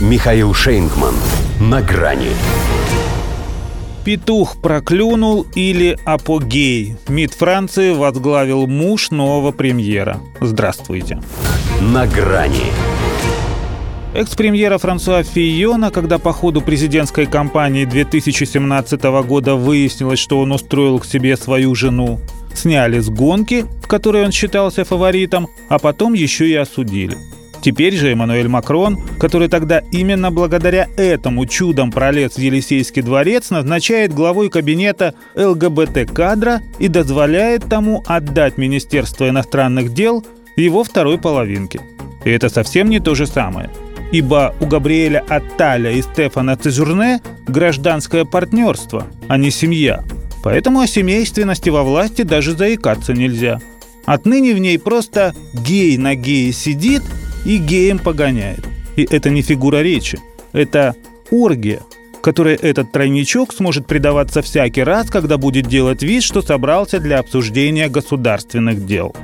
Михаил Шейнгман. На грани. Петух проклюнул или апогей. МИД Франции возглавил муж нового премьера. Здравствуйте. На грани. Экс-премьера Франсуа Фийона, когда по ходу президентской кампании 2017 года выяснилось, что он устроил к себе свою жену, сняли с гонки, в которой он считался фаворитом, а потом еще и осудили. Теперь же Эммануэль Макрон, который тогда именно благодаря этому чудом пролез в Елисейский дворец, назначает главой кабинета ЛГБТ-кадра и дозволяет тому отдать Министерство иностранных дел его второй половинке. И это совсем не то же самое. Ибо у Габриэля Атталя и Стефана Цезурне гражданское партнерство, а не семья. Поэтому о семейственности во власти даже заикаться нельзя. Отныне в ней просто гей на гее сидит – и геем погоняет. И это не фигура речи, это оргия, которой этот тройничок сможет предаваться всякий раз, когда будет делать вид, что собрался для обсуждения государственных дел.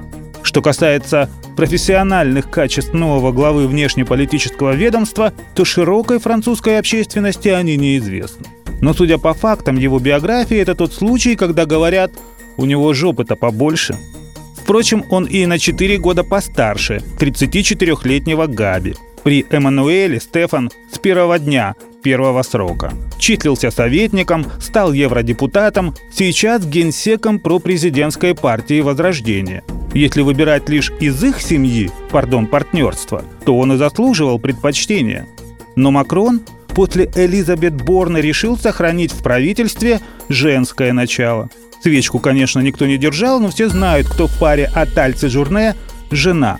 Что касается профессиональных качеств нового главы внешнеполитического ведомства, то широкой французской общественности они неизвестны. Но судя по фактам его биографии, это тот случай, когда говорят «у него жопы-то побольше», Впрочем, он и на 4 года постарше 34-летнего Габи. При Эммануэле Стефан с первого дня первого срока. Числился советником, стал евродепутатом, сейчас генсеком пропрезидентской партии Возрождения. Если выбирать лишь из их семьи, пардон, партнерства, то он и заслуживал предпочтения. Но Макрон после Элизабет Борна решил сохранить в правительстве женское начало – Свечку, конечно, никто не держал, но все знают, кто в паре Атальцы Журне – жена.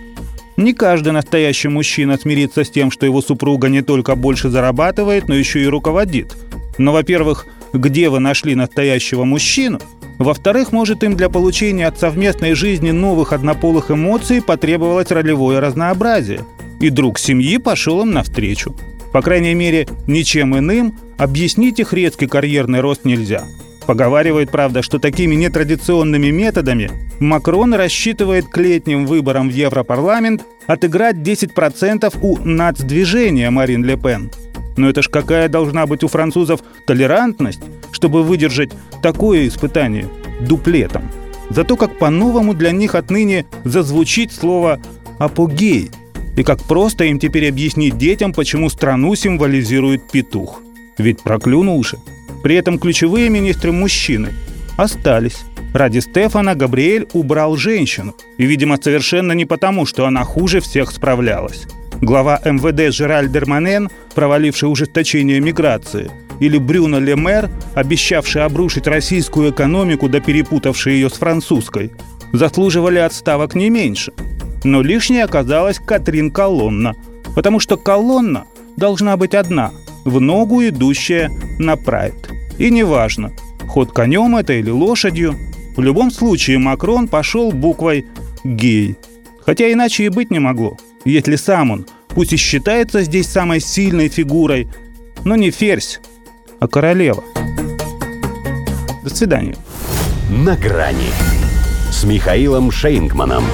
Не каждый настоящий мужчина смирится с тем, что его супруга не только больше зарабатывает, но еще и руководит. Но, во-первых, где вы нашли настоящего мужчину? Во-вторых, может им для получения от совместной жизни новых однополых эмоций потребовалось ролевое разнообразие. И друг семьи пошел им навстречу. По крайней мере, ничем иным объяснить их резкий карьерный рост нельзя – Поговаривают, правда, что такими нетрадиционными методами Макрон рассчитывает к летним выборам в Европарламент отыграть 10% у нацдвижения Марин Ле Пен. Но это ж какая должна быть у французов толерантность, чтобы выдержать такое испытание дуплетом. Зато как по-новому для них отныне зазвучит слово «апогей», и как просто им теперь объяснить детям, почему страну символизирует петух. Ведь проклюнул же – при этом ключевые министры мужчины остались. Ради Стефана Габриэль убрал женщину. И, видимо, совершенно не потому, что она хуже всех справлялась. Глава МВД Жераль Дерманен, проваливший ужесточение миграции, или Брюно Лемер, обещавший обрушить российскую экономику, да перепутавший ее с французской, заслуживали отставок не меньше. Но лишней оказалась Катрин Колонна, потому что колонна должна быть одна, в ногу идущая на прайд. И неважно, ход конем это или лошадью, в любом случае Макрон пошел буквой «гей». Хотя иначе и быть не могло, если сам он, пусть и считается здесь самой сильной фигурой, но не ферзь, а королева. До свидания. На грани с Михаилом Шейнгманом.